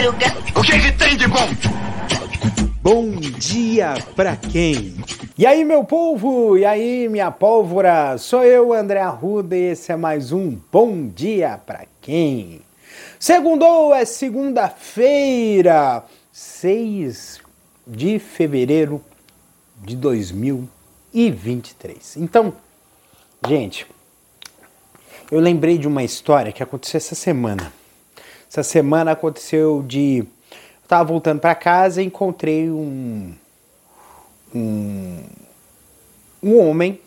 madruga. O que, que tem de bom? Bom dia pra quem? E aí, meu povo? E aí, minha pólvora? Sou eu, André Arruda, e esse é mais um Bom Dia pra quem? Segundou é segunda-feira, 6 de fevereiro de 2023. Então, gente, eu lembrei de uma história que aconteceu essa semana. Essa semana aconteceu de. Eu tava voltando para casa e encontrei um, um. Um homem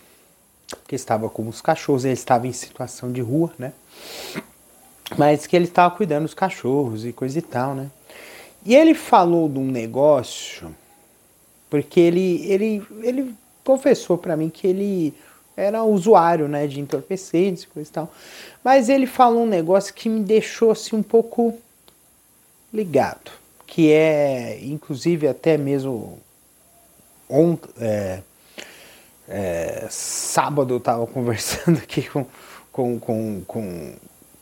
que estava com os cachorros, ele estava em situação de rua, né? Mas que ele estava cuidando dos cachorros e coisa e tal, né? E ele falou de um negócio, porque ele, ele, ele confessou para mim que ele era usuário né, de entorpecentes e coisa e tal. Mas ele falou um negócio que me deixou assim um pouco ligado, que é, inclusive até mesmo ontem, é, é, sábado eu estava conversando aqui com, com, com, com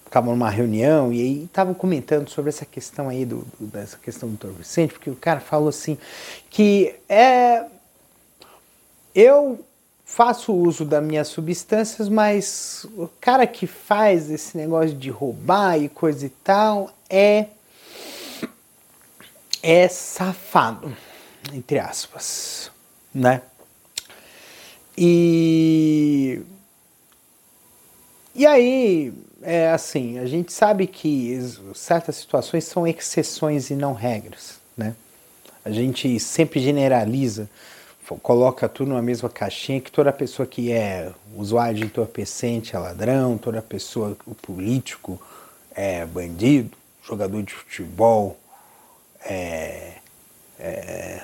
estava numa reunião e aí estavam comentando sobre essa questão aí do, do, dessa questão do entorpecente, porque o cara falou assim que é eu faço uso das minhas substâncias, mas o cara que faz esse negócio de roubar e coisa e tal é é safado, entre aspas, né? E e aí, é assim, a gente sabe que certas situações são exceções e não regras, né? A gente sempre generaliza coloca tudo numa mesma caixinha que toda pessoa que é usuário de entorpecente é ladrão, toda pessoa, o político é bandido, jogador de futebol é, é,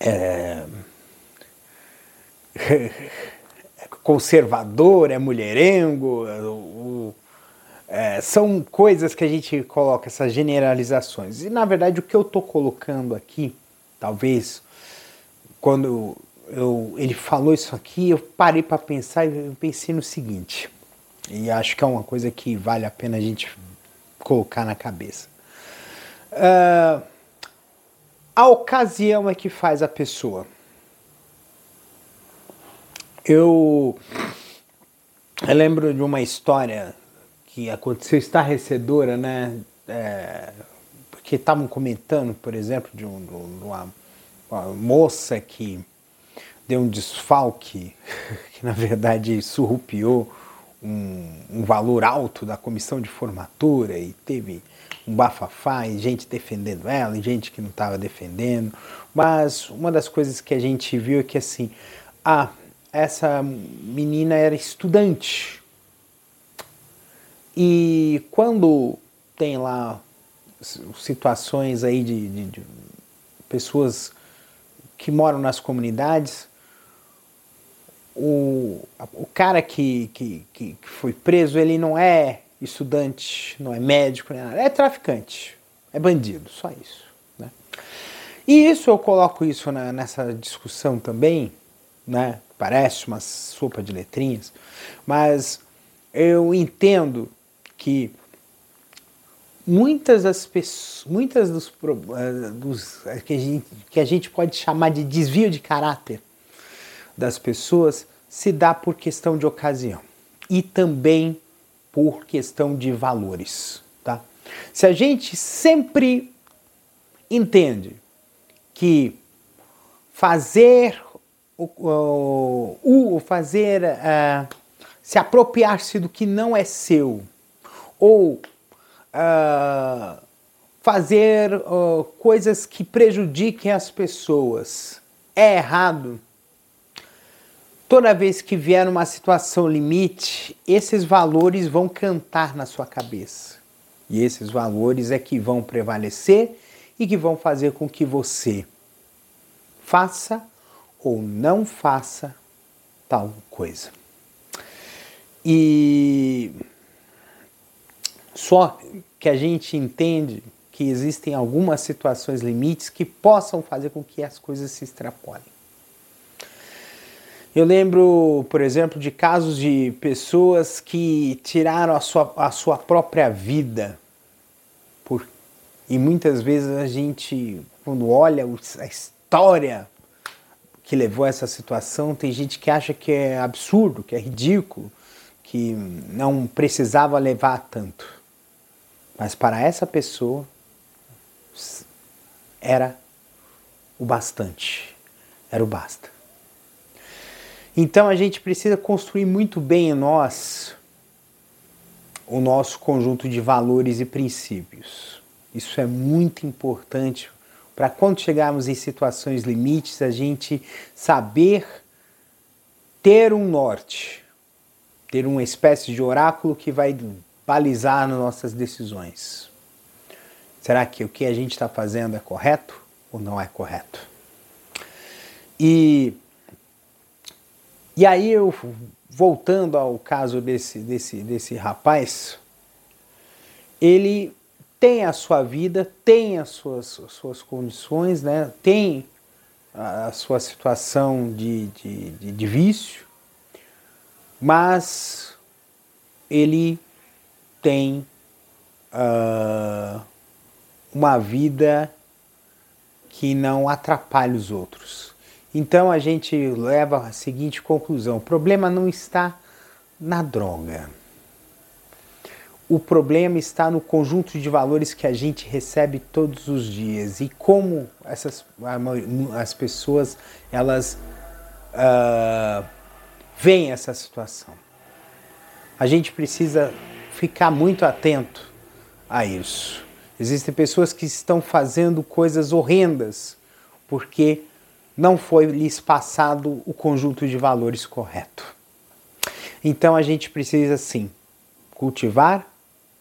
é, é conservador, é mulherengo, o, é, são coisas que a gente coloca, essas generalizações. E na verdade o que eu estou colocando aqui talvez quando eu, ele falou isso aqui, eu parei para pensar e pensei no seguinte, e acho que é uma coisa que vale a pena a gente colocar na cabeça. Uh, a ocasião é que faz a pessoa. Eu, eu lembro de uma história que aconteceu estarrecedora, né? É, que estavam comentando, por exemplo, de, um, de uma, uma, moça que deu um desfalque, que na verdade surrupiou um, um, valor alto da comissão de formatura e teve um bafafá e gente defendendo ela e gente que não estava defendendo. Mas uma das coisas que a gente viu é que assim, ah, essa menina era estudante. E quando tem lá situações aí de, de, de pessoas que moram nas comunidades. O, o cara que, que, que foi preso, ele não é estudante, não é médico, nem nada. é traficante, é bandido, só isso. Né? E isso eu coloco isso na, nessa discussão também, né? parece uma sopa de letrinhas, mas eu entendo que muitas das pessoas, muitas dos, eh, dos eh, que, a gente, que a gente pode chamar de desvio de caráter das pessoas se dá por questão de ocasião e também por questão de valores, tá? Se a gente sempre entende que fazer o, o fazer uh, se apropriar-se do que não é seu ou uh, fazer uh, coisas que prejudiquem as pessoas é errado, toda vez que vier uma situação limite, esses valores vão cantar na sua cabeça. E esses valores é que vão prevalecer e que vão fazer com que você faça ou não faça tal coisa. E só que a gente entende que existem algumas situações limites que possam fazer com que as coisas se extrapolem. Eu lembro, por exemplo, de casos de pessoas que tiraram a sua, a sua própria vida E muitas vezes a gente, quando olha a história que levou a essa situação, tem gente que acha que é absurdo, que é ridículo, que não precisava levar tanto. Mas para essa pessoa era o bastante, era o basta. Então a gente precisa construir muito bem em nós o nosso conjunto de valores e princípios. Isso é muito importante para quando chegarmos em situações limites, a gente saber ter um norte, ter uma espécie de oráculo que vai balizar nossas decisões. Será que o que a gente está fazendo é correto ou não é correto? E e aí eu, voltando ao caso desse, desse, desse rapaz, ele tem a sua vida, tem as suas, suas condições, né? tem a, sua situação de, de, de, de vício, mas ele tem uh, uma vida que não atrapalha os outros. Então a gente leva a seguinte conclusão: o problema não está na droga. O problema está no conjunto de valores que a gente recebe todos os dias e como essas as pessoas elas uh, veem essa situação. A gente precisa ficar muito atento a isso. Existem pessoas que estão fazendo coisas horrendas porque não foi lhes passado o conjunto de valores correto. Então a gente precisa sim cultivar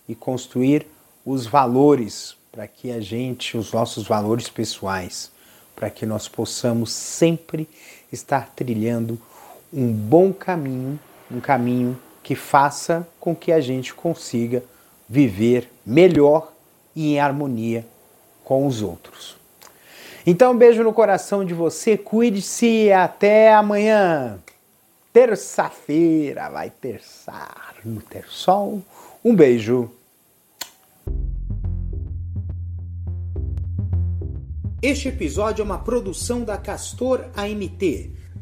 e construir os valores para que a gente, os nossos valores pessoais, para que nós possamos sempre estar trilhando um bom caminho, um caminho que faça com que a gente consiga viver melhor e em harmonia com os outros. Então, um beijo no coração de você, cuide-se até amanhã. Terça-feira vai terçar no ter sol. Um beijo. Este episódio é uma produção da Castor AMT.